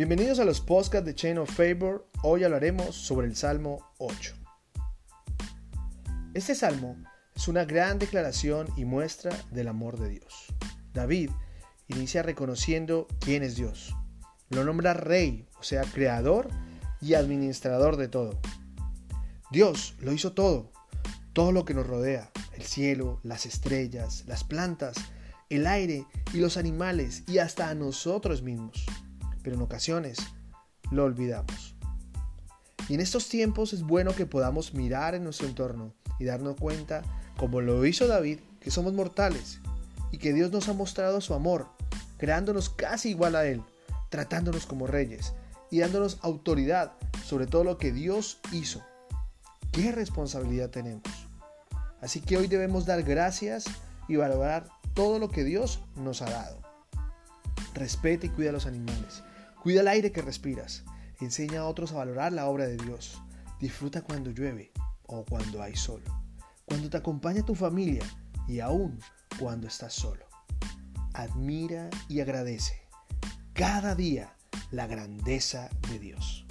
Bienvenidos a los podcasts de Chain of Favor. Hoy hablaremos sobre el Salmo 8. Este salmo es una gran declaración y muestra del amor de Dios. David inicia reconociendo quién es Dios. Lo nombra rey, o sea, creador y administrador de todo. Dios lo hizo todo, todo lo que nos rodea, el cielo, las estrellas, las plantas, el aire y los animales y hasta a nosotros mismos pero en ocasiones lo olvidamos. Y en estos tiempos es bueno que podamos mirar en nuestro entorno y darnos cuenta, como lo hizo David, que somos mortales y que Dios nos ha mostrado su amor, creándonos casi igual a Él, tratándonos como reyes y dándonos autoridad sobre todo lo que Dios hizo. ¿Qué responsabilidad tenemos? Así que hoy debemos dar gracias y valorar todo lo que Dios nos ha dado. Respeta y cuida a los animales. Cuida el aire que respiras. Enseña a otros a valorar la obra de Dios. Disfruta cuando llueve o cuando hay sol. Cuando te acompaña tu familia y aún cuando estás solo. Admira y agradece cada día la grandeza de Dios.